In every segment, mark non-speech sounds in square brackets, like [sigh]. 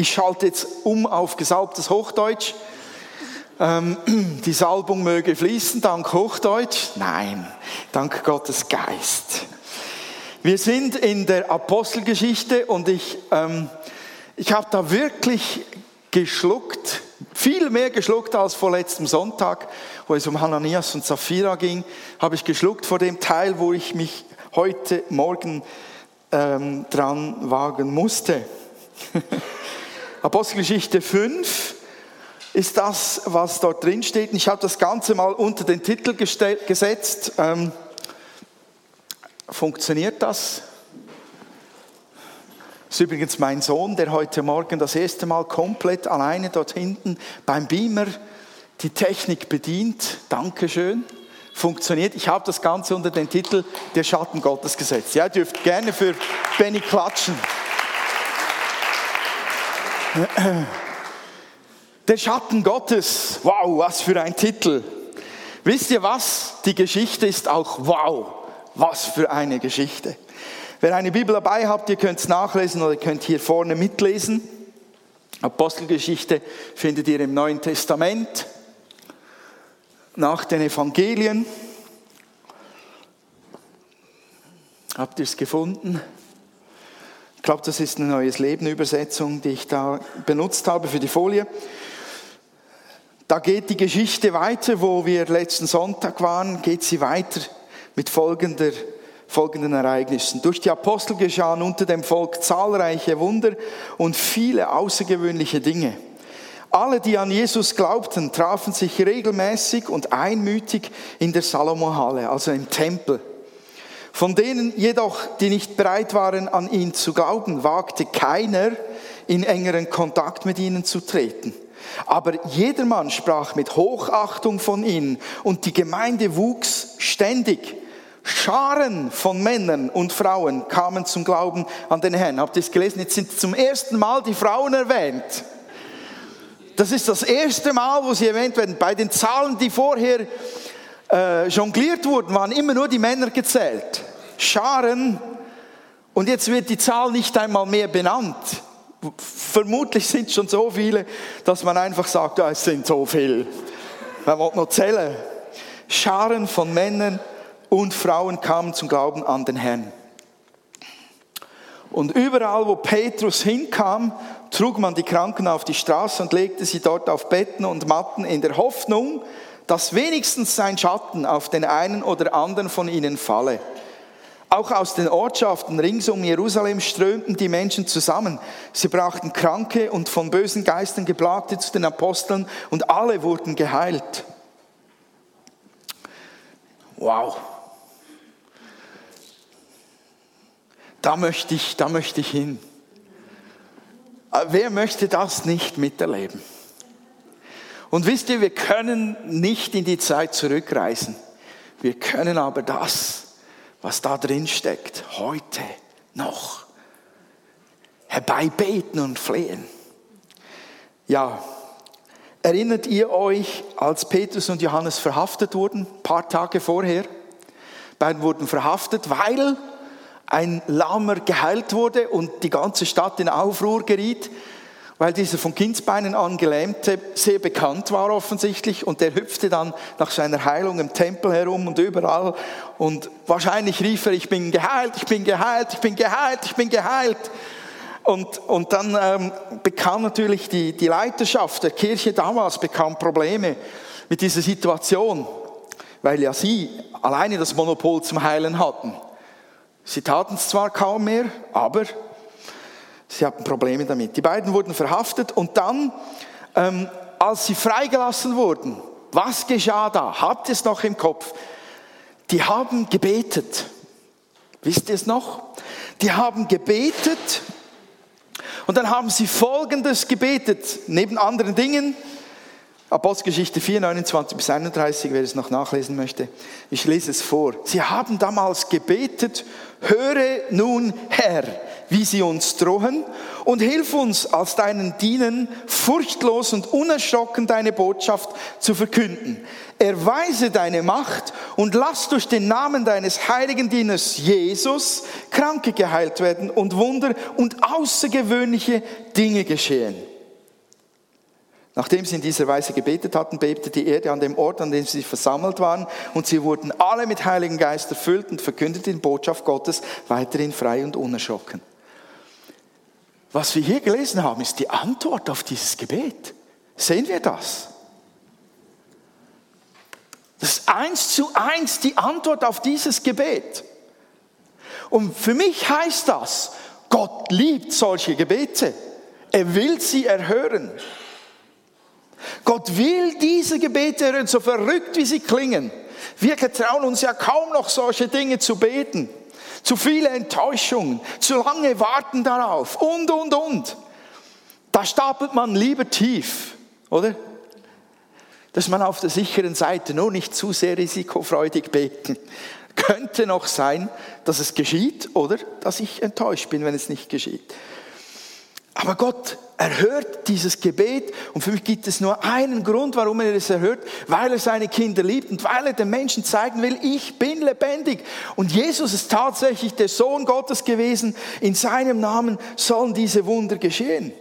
Ich schalte jetzt um auf gesalbtes Hochdeutsch. Ähm, [clears throat] die Salbung möge fließen, dank Hochdeutsch. Nein, dank Gottes Geist. Wir sind in der Apostelgeschichte und ich, ähm, ich habe da wirklich geschluckt, viel mehr geschluckt als vor letztem Sonntag, wo es um Hananias und Sapphira ging, habe ich geschluckt vor dem Teil, wo ich mich heute Morgen ähm, dran wagen musste. [laughs] Apostelgeschichte 5 ist das, was dort drin steht. Ich habe das Ganze mal unter den Titel gesetzt. Ähm, funktioniert das? Das ist übrigens mein Sohn, der heute Morgen das erste Mal komplett alleine dort hinten beim Beamer die Technik bedient. Dankeschön. Funktioniert. Ich habe das Ganze unter den Titel Der Schatten Gottes gesetzt. Ja, ihr dürft gerne für Benny klatschen. [clears throat] Der Schatten Gottes. Wow, was für ein Titel. Wisst ihr was? Die Geschichte ist auch wow. Was für eine Geschichte. Wer eine Bibel dabei habt, ihr könnt es nachlesen oder ihr könnt hier vorne mitlesen. Apostelgeschichte findet ihr im Neuen Testament nach den Evangelien. Habt ihr es gefunden? Ich glaube, das ist eine neues Leben Übersetzung, die ich da benutzt habe für die Folie. Da geht die Geschichte weiter, wo wir letzten Sonntag waren, geht sie weiter mit folgender, folgenden Ereignissen. Durch die Apostel geschahen unter dem Volk zahlreiche Wunder und viele außergewöhnliche Dinge. Alle, die an Jesus glaubten, trafen sich regelmäßig und einmütig in der Salomonhalle, also im Tempel. Von denen jedoch, die nicht bereit waren, an ihn zu glauben, wagte keiner, in engeren Kontakt mit ihnen zu treten. Aber jedermann sprach mit Hochachtung von ihnen und die Gemeinde wuchs ständig. Scharen von Männern und Frauen kamen zum Glauben an den Herrn. Habt ihr es gelesen? Jetzt sind zum ersten Mal die Frauen erwähnt. Das ist das erste Mal, wo sie erwähnt werden. Bei den Zahlen, die vorher äh, jongliert wurden, waren immer nur die Männer gezählt. Scharen. Und jetzt wird die Zahl nicht einmal mehr benannt. Vermutlich sind schon so viele, dass man einfach sagt, ja, es sind so viele. Man will noch zählen. Scharen von Männern und Frauen kamen zum Glauben an den Herrn. Und überall, wo Petrus hinkam, trug man die Kranken auf die Straße und legte sie dort auf Betten und Matten in der Hoffnung, dass wenigstens sein Schatten auf den einen oder anderen von ihnen falle. Auch aus den Ortschaften rings um Jerusalem strömten die Menschen zusammen. Sie brachten Kranke und von bösen Geistern geplagte zu den Aposteln und alle wurden geheilt. Wow. Da möchte ich, da möchte ich hin. Wer möchte das nicht miterleben? Und wisst ihr, wir können nicht in die Zeit zurückreisen. Wir können aber das was da drin steckt, heute noch herbeibeten und flehen. Ja, erinnert ihr euch, als Petrus und Johannes verhaftet wurden, ein paar Tage vorher? Beiden wurden verhaftet, weil ein Lahmer geheilt wurde und die ganze Stadt in Aufruhr geriet weil dieser von Kindsbeinen an Gelähmte sehr bekannt war offensichtlich und der hüpfte dann nach seiner Heilung im Tempel herum und überall und wahrscheinlich rief er, ich bin geheilt, ich bin geheilt, ich bin geheilt, ich bin geheilt. Und, und dann ähm, bekam natürlich die, die Leiterschaft der Kirche damals bekam Probleme mit dieser Situation, weil ja sie alleine das Monopol zum Heilen hatten. Sie taten es zwar kaum mehr, aber Sie hatten Probleme damit. Die beiden wurden verhaftet und dann, ähm, als sie freigelassen wurden, was geschah da? Habt ihr es noch im Kopf? Die haben gebetet. Wisst ihr es noch? Die haben gebetet und dann haben sie Folgendes gebetet, neben anderen Dingen. Apostelgeschichte 4, 29 bis 31, wer es noch nachlesen möchte. Ich lese es vor. Sie haben damals gebetet, höre nun Herr, wie sie uns drohen, und hilf uns als deinen Dienern furchtlos und unerschrocken deine Botschaft zu verkünden. Erweise deine Macht und lass durch den Namen deines heiligen Dieners Jesus Kranke geheilt werden und Wunder und außergewöhnliche Dinge geschehen. Nachdem sie in dieser Weise gebetet hatten, bebte die Erde an dem Ort, an dem sie versammelt waren, und sie wurden alle mit Heiligen Geist erfüllt und verkündeten die Botschaft Gottes weiterhin frei und unerschrocken. Was wir hier gelesen haben, ist die Antwort auf dieses Gebet. Sehen wir das? Das ist eins zu eins die Antwort auf dieses Gebet. Und für mich heißt das, Gott liebt solche Gebete. Er will sie erhören. Gott will diese Gebete hören, so verrückt wie sie klingen. Wir getrauen uns ja kaum noch solche Dinge zu beten. Zu viele Enttäuschungen, zu lange warten darauf und, und, und. Da stapelt man lieber tief, oder? Dass man auf der sicheren Seite nur nicht zu sehr risikofreudig beten. [laughs] Könnte noch sein, dass es geschieht oder dass ich enttäuscht bin, wenn es nicht geschieht. Aber Gott erhört dieses Gebet und für mich gibt es nur einen Grund, warum er es erhört, weil er seine Kinder liebt und weil er den Menschen zeigen will, ich bin lebendig. Und Jesus ist tatsächlich der Sohn Gottes gewesen. In seinem Namen sollen diese Wunder geschehen.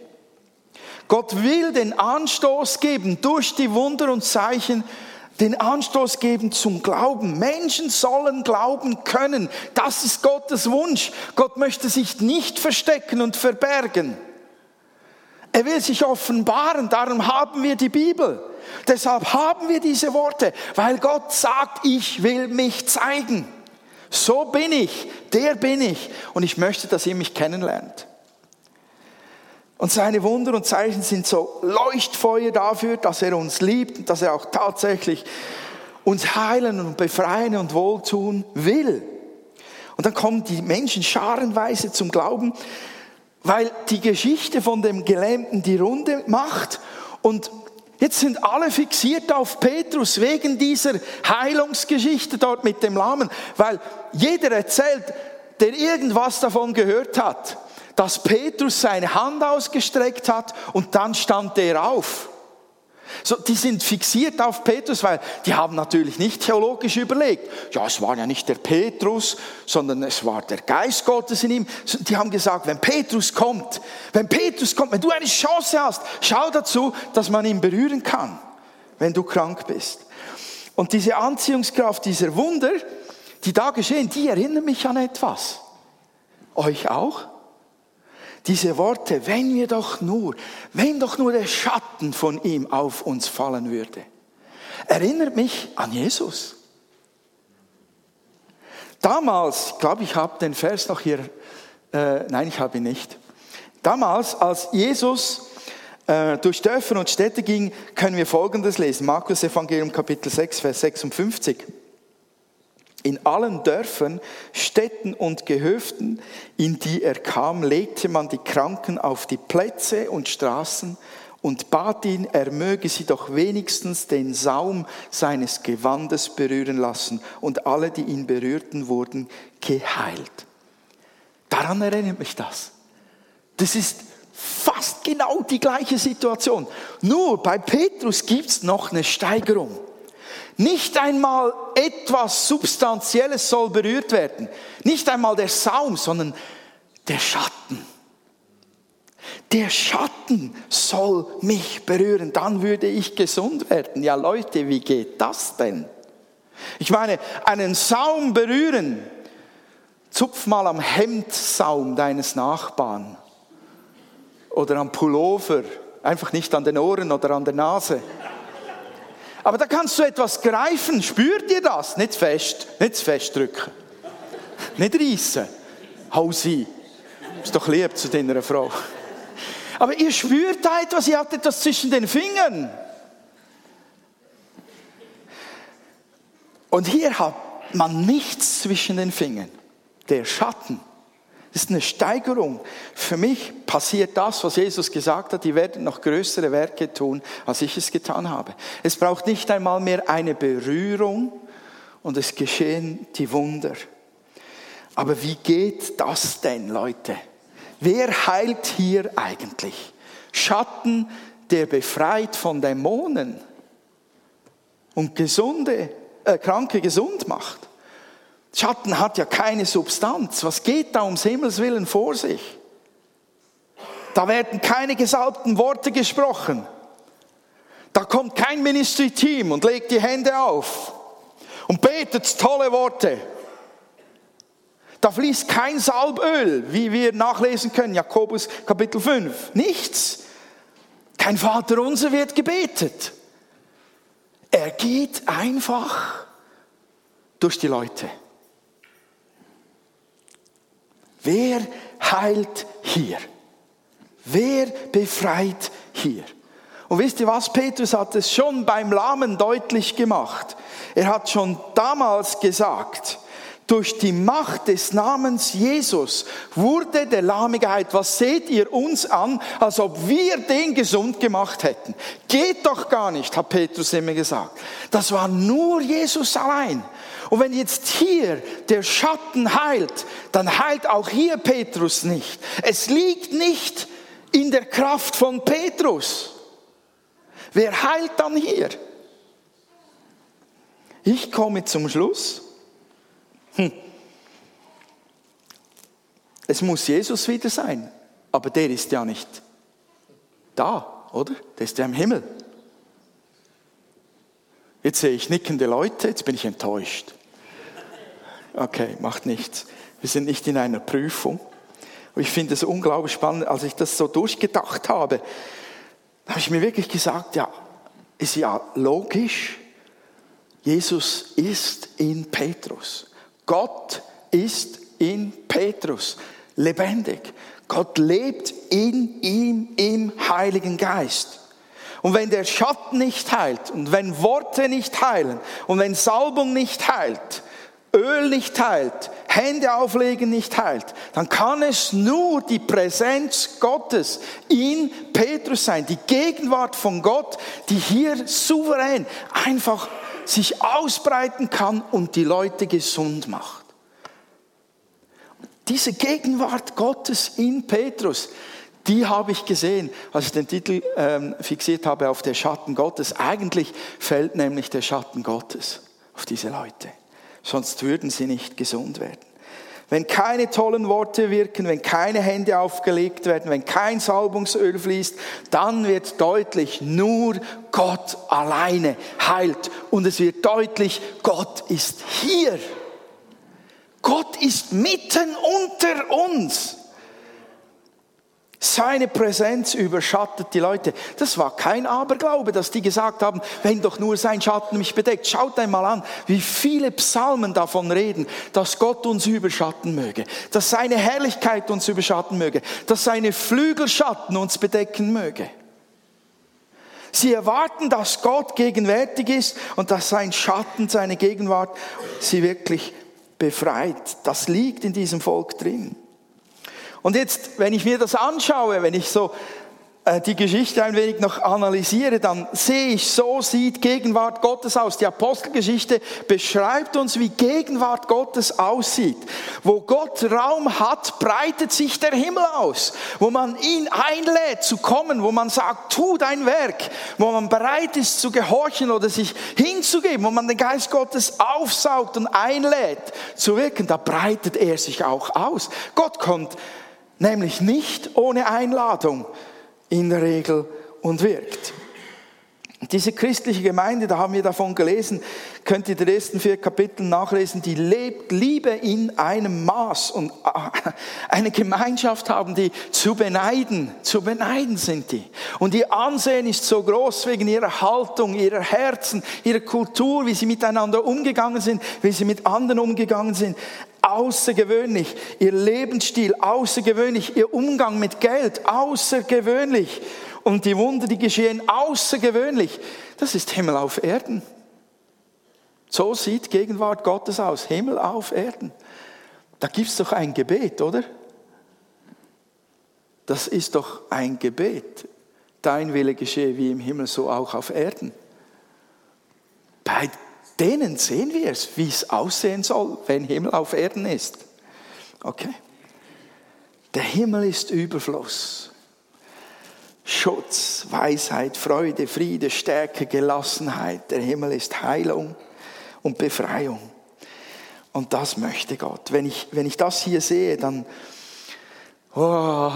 Gott will den Anstoß geben durch die Wunder und Zeichen, den Anstoß geben zum Glauben. Menschen sollen glauben können. Das ist Gottes Wunsch. Gott möchte sich nicht verstecken und verbergen. Er will sich offenbaren, darum haben wir die Bibel. Deshalb haben wir diese Worte, weil Gott sagt, ich will mich zeigen. So bin ich, der bin ich und ich möchte, dass ihr mich kennenlernt. Und seine Wunder und Zeichen sind so Leuchtfeuer dafür, dass er uns liebt und dass er auch tatsächlich uns heilen und befreien und wohltun will. Und dann kommen die Menschen scharenweise zum Glauben weil die Geschichte von dem Gelähmten die Runde macht und jetzt sind alle fixiert auf Petrus wegen dieser Heilungsgeschichte dort mit dem Lahmen, weil jeder erzählt, der irgendwas davon gehört hat, dass Petrus seine Hand ausgestreckt hat und dann stand er auf. So, die sind fixiert auf Petrus, weil die haben natürlich nicht theologisch überlegt. Ja, es war ja nicht der Petrus, sondern es war der Geist Gottes in ihm. Die haben gesagt, wenn Petrus kommt, wenn Petrus kommt, wenn du eine Chance hast, schau dazu, dass man ihn berühren kann, wenn du krank bist. Und diese Anziehungskraft dieser Wunder, die da geschehen, die erinnern mich an etwas. Euch auch? Diese Worte, wenn wir doch nur, wenn doch nur der Schatten von ihm auf uns fallen würde, erinnert mich an Jesus. Damals, ich glaube, ich habe den Vers noch hier, äh, nein, ich habe ihn nicht. Damals, als Jesus äh, durch Dörfer und Städte ging, können wir Folgendes lesen. Markus Evangelium Kapitel 6, Vers 56. In allen Dörfern, Städten und Gehöften, in die er kam, legte man die Kranken auf die Plätze und Straßen und bat ihn, er möge sie doch wenigstens den Saum seines Gewandes berühren lassen. Und alle, die ihn berührten, wurden geheilt. Daran erinnert mich das. Das ist fast genau die gleiche Situation. Nur bei Petrus gibt es noch eine Steigerung. Nicht einmal etwas Substanzielles soll berührt werden. Nicht einmal der Saum, sondern der Schatten. Der Schatten soll mich berühren, dann würde ich gesund werden. Ja Leute, wie geht das denn? Ich meine, einen Saum berühren, zupf mal am Hemdsaum deines Nachbarn oder am Pullover, einfach nicht an den Ohren oder an der Nase. Aber da kannst du etwas greifen. Spürt ihr das? Nicht fest, nicht festdrücken. Nicht reissen. Hau sie. Ist doch lieb zu deiner Frau. Aber ihr spürt da etwas, ihr habt etwas zwischen den Fingern. Und hier hat man nichts zwischen den Fingern. Der Schatten. Das ist eine Steigerung. Für mich passiert das, was Jesus gesagt hat, die werden noch größere Werke tun, als ich es getan habe. Es braucht nicht einmal mehr eine Berührung und es geschehen die Wunder. Aber wie geht das denn, Leute? wer heilt hier eigentlich? Schatten, der befreit von Dämonen und gesunde, äh, Kranke gesund macht. Schatten hat ja keine Substanz. Was geht da ums Himmels Willen vor sich? Da werden keine gesalbten Worte gesprochen. Da kommt kein Ministry-Team und legt die Hände auf und betet tolle Worte. Da fließt kein Salböl, wie wir nachlesen können, Jakobus Kapitel 5. Nichts. Kein Vater unser wird gebetet. Er geht einfach durch die Leute. Wer heilt hier? Wer befreit hier? Und wisst ihr was? Petrus hat es schon beim Lahmen deutlich gemacht. Er hat schon damals gesagt, durch die Macht des Namens Jesus wurde der Lahme geheilt. Was seht ihr uns an, als ob wir den gesund gemacht hätten? Geht doch gar nicht, hat Petrus immer gesagt. Das war nur Jesus allein. Und wenn jetzt hier der Schatten heilt, dann heilt auch hier Petrus nicht. Es liegt nicht in der Kraft von Petrus. Wer heilt dann hier? Ich komme zum Schluss. Hm. Es muss Jesus wieder sein, aber der ist ja nicht da, oder? Der ist ja im Himmel. Jetzt sehe ich nickende Leute, jetzt bin ich enttäuscht. Okay, macht nichts. Wir sind nicht in einer Prüfung. Aber ich finde es unglaublich spannend, als ich das so durchgedacht habe, habe ich mir wirklich gesagt, ja, ist ja logisch, Jesus ist in Petrus. Gott ist in Petrus lebendig. Gott lebt in ihm im Heiligen Geist. Und wenn der Schatten nicht heilt und wenn Worte nicht heilen und wenn Salbung nicht heilt, Öl nicht heilt, Hände auflegen nicht heilt, dann kann es nur die Präsenz Gottes in Petrus sein, die Gegenwart von Gott, die hier souverän einfach sich ausbreiten kann und die Leute gesund macht. Diese Gegenwart Gottes in Petrus, die habe ich gesehen, als ich den Titel ähm, fixiert habe auf der Schatten Gottes. Eigentlich fällt nämlich der Schatten Gottes auf diese Leute sonst würden sie nicht gesund werden. Wenn keine tollen Worte wirken, wenn keine Hände aufgelegt werden, wenn kein Salbungsöl fließt, dann wird deutlich, nur Gott alleine heilt. Und es wird deutlich, Gott ist hier. Gott ist mitten unter uns. Seine Präsenz überschattet die Leute. Das war kein Aberglaube, dass die gesagt haben, wenn doch nur sein Schatten mich bedeckt. Schaut einmal an, wie viele Psalmen davon reden, dass Gott uns überschatten möge, dass seine Herrlichkeit uns überschatten möge, dass seine Flügelschatten uns bedecken möge. Sie erwarten, dass Gott gegenwärtig ist und dass sein Schatten, seine Gegenwart sie wirklich befreit. Das liegt in diesem Volk drin. Und jetzt, wenn ich mir das anschaue, wenn ich so äh, die Geschichte ein wenig noch analysiere, dann sehe ich, so sieht Gegenwart Gottes aus. Die Apostelgeschichte beschreibt uns, wie Gegenwart Gottes aussieht. Wo Gott Raum hat, breitet sich der Himmel aus. Wo man ihn einlädt zu kommen, wo man sagt, tu dein Werk, wo man bereit ist zu gehorchen oder sich hinzugeben, wo man den Geist Gottes aufsaugt und einlädt zu wirken, da breitet er sich auch aus. Gott kommt nämlich nicht ohne Einladung in der Regel und wirkt. Diese christliche Gemeinde, da haben wir davon gelesen, könnt ihr die ersten vier Kapitel nachlesen, die lebt Liebe in einem Maß und äh, eine Gemeinschaft haben, die zu beneiden, zu beneiden sind die. Und ihr Ansehen ist so groß wegen ihrer Haltung, ihrer Herzen, ihrer Kultur, wie sie miteinander umgegangen sind, wie sie mit anderen umgegangen sind außergewöhnlich. Ihr Lebensstil außergewöhnlich. Ihr Umgang mit Geld außergewöhnlich. Und die Wunder, die geschehen, außergewöhnlich. Das ist Himmel auf Erden. So sieht Gegenwart Gottes aus. Himmel auf Erden. Da gibt es doch ein Gebet, oder? Das ist doch ein Gebet. Dein Wille geschehe wie im Himmel, so auch auf Erden. Bei denen sehen wir es, wie es aussehen soll, wenn Himmel auf Erden ist. Okay. Der Himmel ist Überfluss. Schutz, Weisheit, Freude, Friede, Stärke, Gelassenheit. Der Himmel ist Heilung und Befreiung. Und das möchte Gott. Wenn ich, wenn ich das hier sehe, dann oh,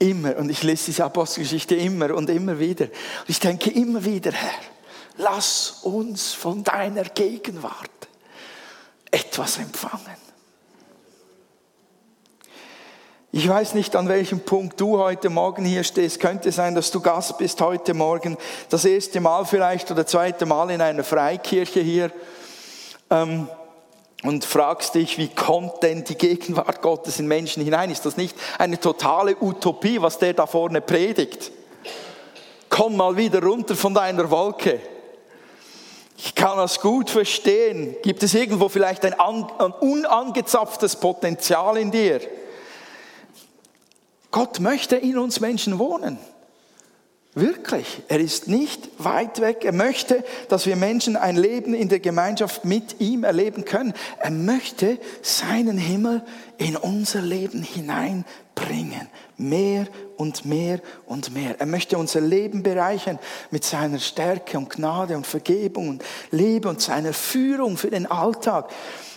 immer, und ich lese diese Apostelgeschichte immer und immer wieder. Und ich denke immer wieder, Herr, lass uns von deiner Gegenwart etwas empfangen. Ich weiß nicht, an welchem Punkt du heute Morgen hier stehst. Könnte sein, dass du Gast bist heute Morgen, das erste Mal vielleicht oder zweite Mal in einer Freikirche hier ähm, und fragst dich, wie kommt denn die Gegenwart Gottes in Menschen hinein? Ist das nicht eine totale Utopie, was der da vorne predigt? Komm mal wieder runter von deiner Wolke. Ich kann das gut verstehen. Gibt es irgendwo vielleicht ein, ein unangezapftes Potenzial in dir? Gott möchte in uns Menschen wohnen. Wirklich. Er ist nicht weit weg. Er möchte, dass wir Menschen ein Leben in der Gemeinschaft mit ihm erleben können. Er möchte seinen Himmel in unser Leben hineinbringen. Mehr und mehr und mehr. Er möchte unser Leben bereichern mit seiner Stärke und Gnade und Vergebung und Liebe und seiner Führung für den Alltag.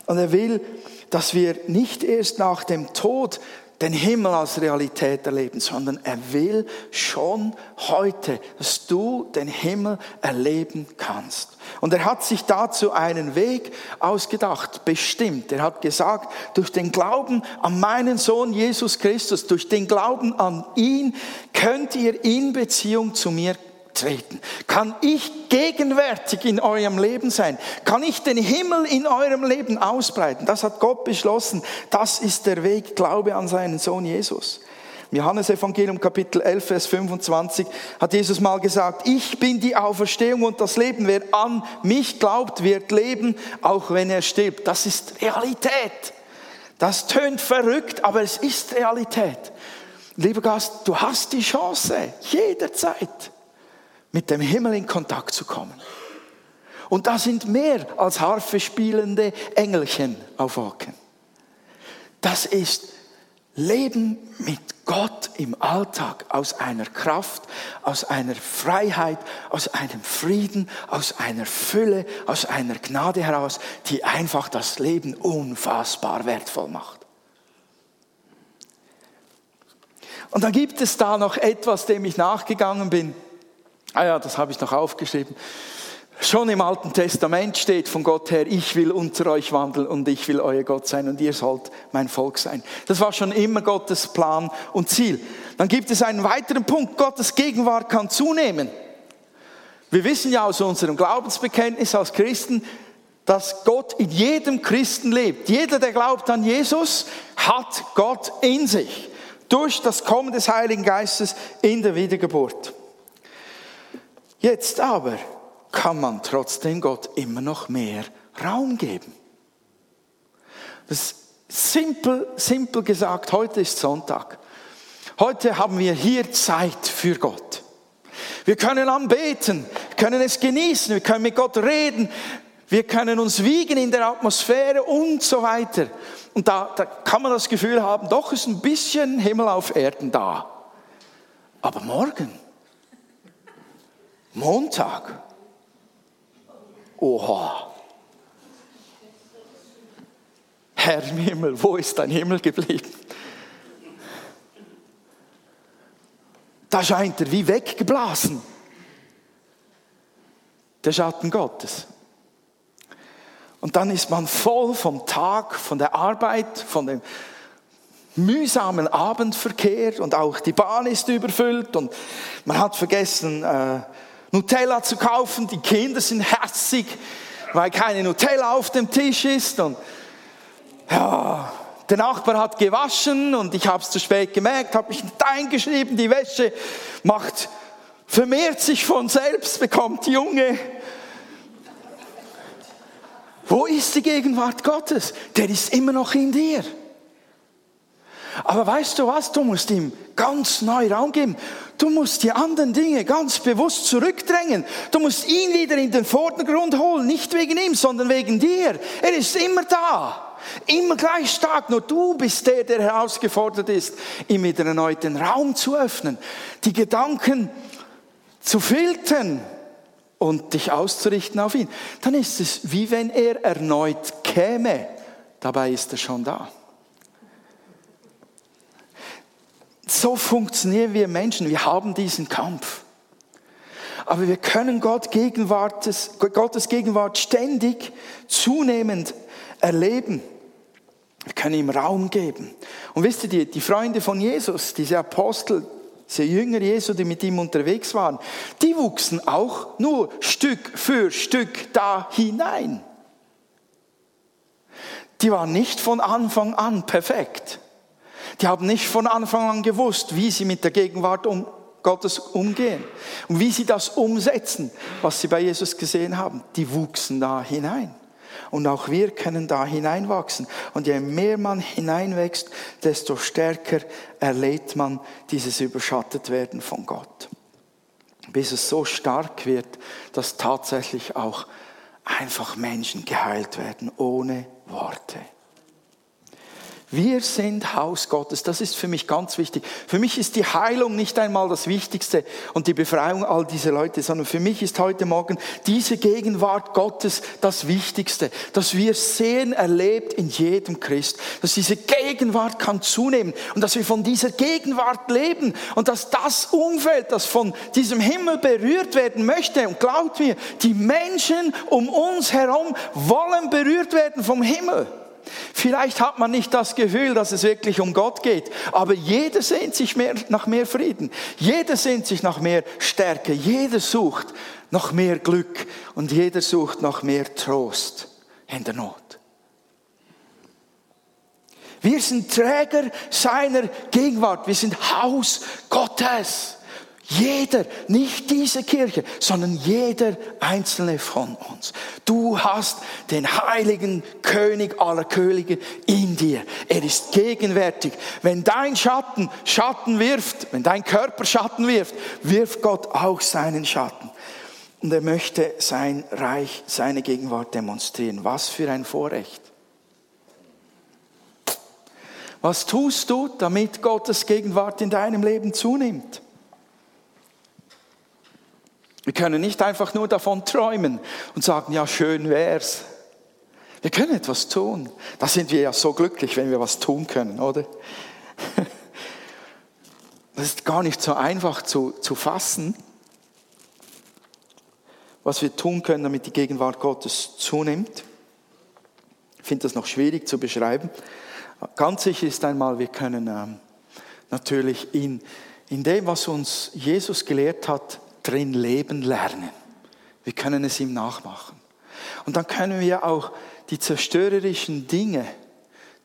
Und er will, dass wir nicht erst nach dem Tod den Himmel als Realität erleben, sondern er will schon heute, dass du den Himmel erleben kannst. Und er hat sich dazu einen Weg ausgedacht, bestimmt. Er hat gesagt, durch den Glauben an meinen Sohn Jesus Christus, durch den Glauben an ihn, könnt ihr in Beziehung zu mir treten? Kann ich gegenwärtig in eurem Leben sein? Kann ich den Himmel in eurem Leben ausbreiten? Das hat Gott beschlossen. Das ist der Weg, Glaube an seinen Sohn Jesus. Im Johannesevangelium Kapitel 11, Vers 25 hat Jesus mal gesagt, ich bin die Auferstehung und das Leben. Wer an mich glaubt, wird leben, auch wenn er stirbt. Das ist Realität. Das tönt verrückt, aber es ist Realität. Lieber Gast, du hast die Chance, jederzeit mit dem Himmel in Kontakt zu kommen. Und da sind mehr als Harfe spielende Engelchen auf Wolken. Das ist Leben mit Gott im Alltag aus einer Kraft, aus einer Freiheit, aus einem Frieden, aus einer Fülle, aus einer Gnade heraus, die einfach das Leben unfassbar wertvoll macht. Und dann gibt es da noch etwas, dem ich nachgegangen bin. Ah ja, das habe ich noch aufgeschrieben. Schon im Alten Testament steht von Gott her, ich will unter euch wandeln und ich will euer Gott sein und ihr sollt mein Volk sein. Das war schon immer Gottes Plan und Ziel. Dann gibt es einen weiteren Punkt, Gottes Gegenwart kann zunehmen. Wir wissen ja aus unserem Glaubensbekenntnis als Christen, dass Gott in jedem Christen lebt. Jeder, der glaubt an Jesus, hat Gott in sich. Durch das Kommen des Heiligen Geistes in der Wiedergeburt. Jetzt aber kann man trotzdem Gott immer noch mehr Raum geben. Das ist simpel, simpel gesagt, heute ist Sonntag. Heute haben wir hier Zeit für Gott. Wir können anbeten, können es genießen, wir können mit Gott reden, wir können uns wiegen in der Atmosphäre und so weiter. Und da, da kann man das Gefühl haben, doch ist ein bisschen Himmel auf Erden da. Aber morgen, Montag. Oha. Herr im Himmel, wo ist dein Himmel geblieben? Da scheint er wie weggeblasen. Der Schatten Gottes. Und dann ist man voll vom Tag, von der Arbeit, von dem mühsamen Abendverkehr und auch die Bahn ist überfüllt und man hat vergessen, äh, Nutella zu kaufen. Die Kinder sind herzig, weil keine Nutella auf dem Tisch ist. Und ja, der Nachbar hat gewaschen und ich habe es zu spät gemerkt, habe mich eingeschrieben, die Wäsche macht, vermehrt sich von selbst, bekommt Junge. Wo ist die Gegenwart Gottes? Der ist immer noch in dir. Aber weißt du was? Du musst ihm ganz neu Raum geben. Du musst die anderen Dinge ganz bewusst zurückdrängen. Du musst ihn wieder in den Vordergrund holen, nicht wegen ihm, sondern wegen dir. Er ist immer da. Immer gleich stark. Nur du bist der, der herausgefordert ist, ihm wieder erneut den Raum zu öffnen, die Gedanken zu filtern und dich auszurichten auf ihn. Dann ist es wie wenn er erneut käme. Dabei ist er schon da. So funktionieren wir Menschen. Wir haben diesen Kampf. Aber wir können Gott Gegenwart, Gottes Gegenwart ständig, zunehmend erleben. Wir können ihm Raum geben. Und wisst ihr, die, die Freunde von Jesus, diese Apostel, diese Jünger Jesu, die mit ihm unterwegs waren, die wuchsen auch nur Stück für Stück da hinein. Die waren nicht von Anfang an perfekt. Die haben nicht von Anfang an gewusst, wie sie mit der Gegenwart um, Gottes umgehen und wie sie das umsetzen, was sie bei Jesus gesehen haben. Die wuchsen da hinein. Und auch wir können da hineinwachsen. Und je mehr man hineinwächst, desto stärker erlebt man dieses Überschattet werden von Gott. Bis es so stark wird, dass tatsächlich auch einfach Menschen geheilt werden, ohne Worte. Wir sind Haus Gottes. Das ist für mich ganz wichtig. Für mich ist die Heilung nicht einmal das Wichtigste und die Befreiung all dieser Leute, sondern für mich ist heute Morgen diese Gegenwart Gottes das Wichtigste, dass wir sehen, erlebt in jedem Christ, dass diese Gegenwart kann zunehmen und dass wir von dieser Gegenwart leben und dass das Umfeld, das von diesem Himmel berührt werden möchte und glaubt mir, die Menschen um uns herum wollen berührt werden vom Himmel. Vielleicht hat man nicht das Gefühl, dass es wirklich um Gott geht, aber jeder sehnt sich mehr, nach mehr Frieden. Jeder sehnt sich nach mehr Stärke. Jeder sucht nach mehr Glück und jeder sucht nach mehr Trost in der Not. Wir sind Träger seiner Gegenwart. Wir sind Haus Gottes. Jeder, nicht diese Kirche, sondern jeder einzelne von uns. Du hast den heiligen König aller Könige in dir. Er ist gegenwärtig. Wenn dein Schatten Schatten wirft, wenn dein Körper Schatten wirft, wirft Gott auch seinen Schatten. Und er möchte sein Reich, seine Gegenwart demonstrieren. Was für ein Vorrecht. Was tust du, damit Gottes Gegenwart in deinem Leben zunimmt? Wir können nicht einfach nur davon träumen und sagen, ja, schön wär's. Wir können etwas tun. Da sind wir ja so glücklich, wenn wir was tun können, oder? [laughs] Das ist gar nicht so einfach zu, zu fassen, was wir tun können, damit die Gegenwart Gottes zunimmt. Ich finde das noch schwierig zu beschreiben. Ganz sicher ist einmal, wir können ähm, natürlich in, in dem, was uns Jesus gelehrt hat, drin leben lernen. Wir können es ihm nachmachen. Und dann können wir auch die zerstörerischen Dinge,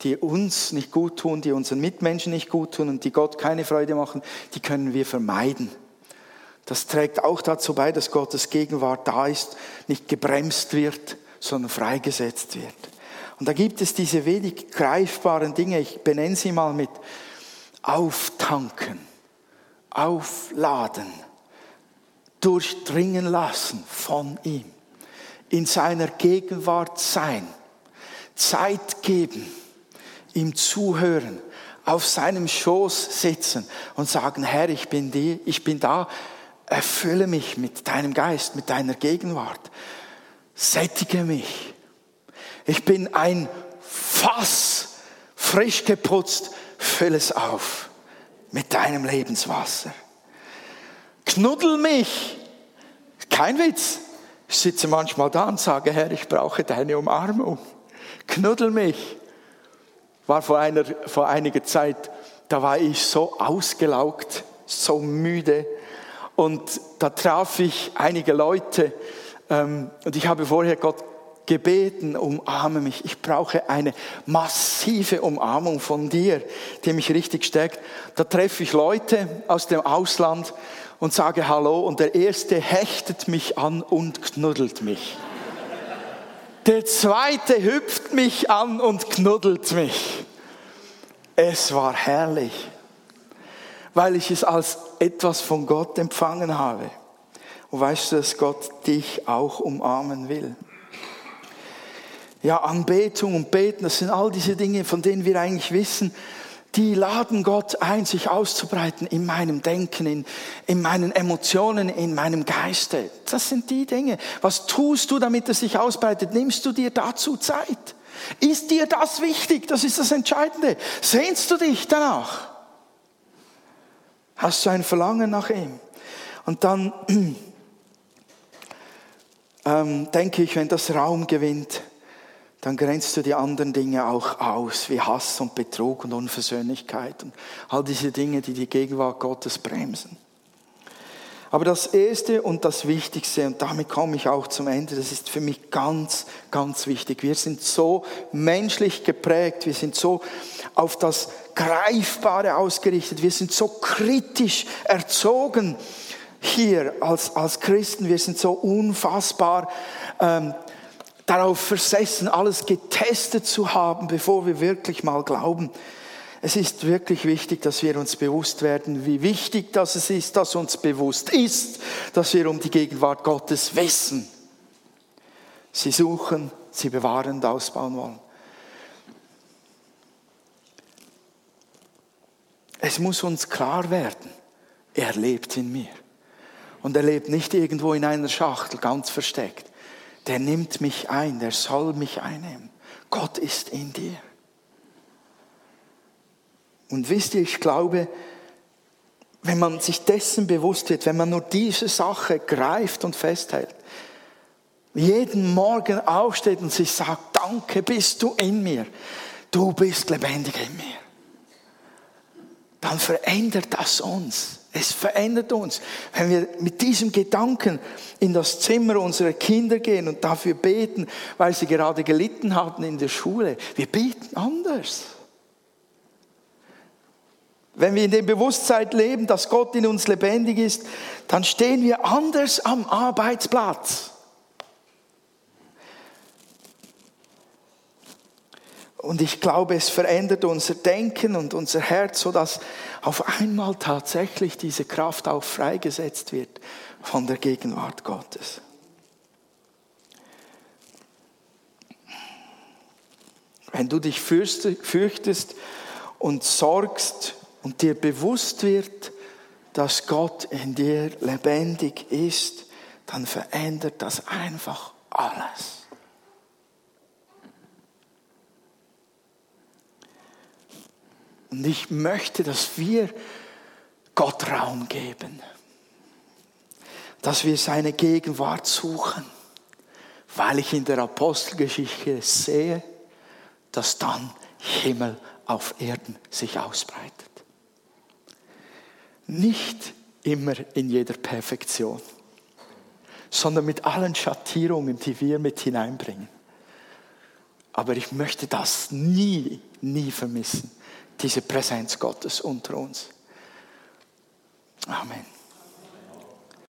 die uns nicht gut tun, die unseren Mitmenschen nicht gut tun und die Gott keine Freude machen, die können wir vermeiden. Das trägt auch dazu bei, dass Gottes Gegenwart da ist, nicht gebremst wird, sondern freigesetzt wird. Und da gibt es diese wenig greifbaren Dinge, ich benenne sie mal mit auftanken, aufladen, durchdringen lassen von ihm, in seiner Gegenwart sein, Zeit geben, ihm zuhören, auf seinem Schoß sitzen und sagen, Herr, ich bin, die, ich bin da, erfülle mich mit deinem Geist, mit deiner Gegenwart, sättige mich. Ich bin ein Fass, frisch geputzt, fülle es auf mit deinem Lebenswasser. Knuddel mich. Kein Witz. Ich sitze manchmal da und sage, Herr, ich brauche deine Umarmung. Knuddel mich. War vor, einer, vor einiger Zeit, da war ich so ausgelaugt, so müde. Und da traf ich einige Leute ähm, und ich habe vorher Gott gebeten, umarme mich. Ich brauche eine massive Umarmung von dir, die mich richtig stärkt. Da treffe ich Leute aus dem Ausland und sage Hallo und der erste hechtet mich an und knuddelt mich. Der zweite hüpft mich an und knuddelt mich. Es war herrlich, weil ich es als etwas von Gott empfangen habe. Und weißt du, dass Gott dich auch umarmen will? Ja, Anbetung und Beten, das sind all diese Dinge, von denen wir eigentlich wissen, die laden Gott ein, sich auszubreiten in meinem Denken, in, in meinen Emotionen, in meinem Geiste. Das sind die Dinge. Was tust du, damit er sich ausbreitet? Nimmst du dir dazu Zeit? Ist dir das wichtig? Das ist das Entscheidende. Sehnst du dich danach? Hast du ein Verlangen nach ihm? Und dann [clears throat] ähm, denke ich, wenn das Raum gewinnt, dann grenzt du die anderen Dinge auch aus, wie Hass und Betrug und Unversöhnlichkeit und all diese Dinge, die die Gegenwart Gottes bremsen. Aber das Erste und das Wichtigste, und damit komme ich auch zum Ende, das ist für mich ganz, ganz wichtig. Wir sind so menschlich geprägt, wir sind so auf das Greifbare ausgerichtet, wir sind so kritisch erzogen hier als, als Christen, wir sind so unfassbar ähm, darauf versessen, alles getestet zu haben, bevor wir wirklich mal glauben. Es ist wirklich wichtig, dass wir uns bewusst werden, wie wichtig das ist, dass uns bewusst ist, dass wir um die Gegenwart Gottes wissen. Sie suchen, sie bewahren und ausbauen wollen. Es muss uns klar werden, er lebt in mir. Und er lebt nicht irgendwo in einer Schachtel, ganz versteckt der nimmt mich ein, der soll mich einnehmen. Gott ist in dir. Und wisst ihr, ich glaube, wenn man sich dessen bewusst wird, wenn man nur diese Sache greift und festhält, jeden Morgen aufsteht und sich sagt, danke bist du in mir, du bist lebendig in mir, dann verändert das uns. Es verändert uns. Wenn wir mit diesem Gedanken in das Zimmer unserer Kinder gehen und dafür beten, weil sie gerade gelitten hatten in der Schule, wir beten anders. Wenn wir in dem Bewusstsein leben, dass Gott in uns lebendig ist, dann stehen wir anders am Arbeitsplatz. Und ich glaube, es verändert unser Denken und unser Herz, sodass auf einmal tatsächlich diese Kraft auch freigesetzt wird von der Gegenwart Gottes. Wenn du dich fürchtest und sorgst und dir bewusst wird, dass Gott in dir lebendig ist, dann verändert das einfach alles. Und ich möchte, dass wir Gott Raum geben, dass wir seine Gegenwart suchen, weil ich in der Apostelgeschichte sehe, dass dann Himmel auf Erden sich ausbreitet. Nicht immer in jeder Perfektion, sondern mit allen Schattierungen, die wir mit hineinbringen. Aber ich möchte das nie, nie vermissen diese Präsenz Gottes unter uns. Amen.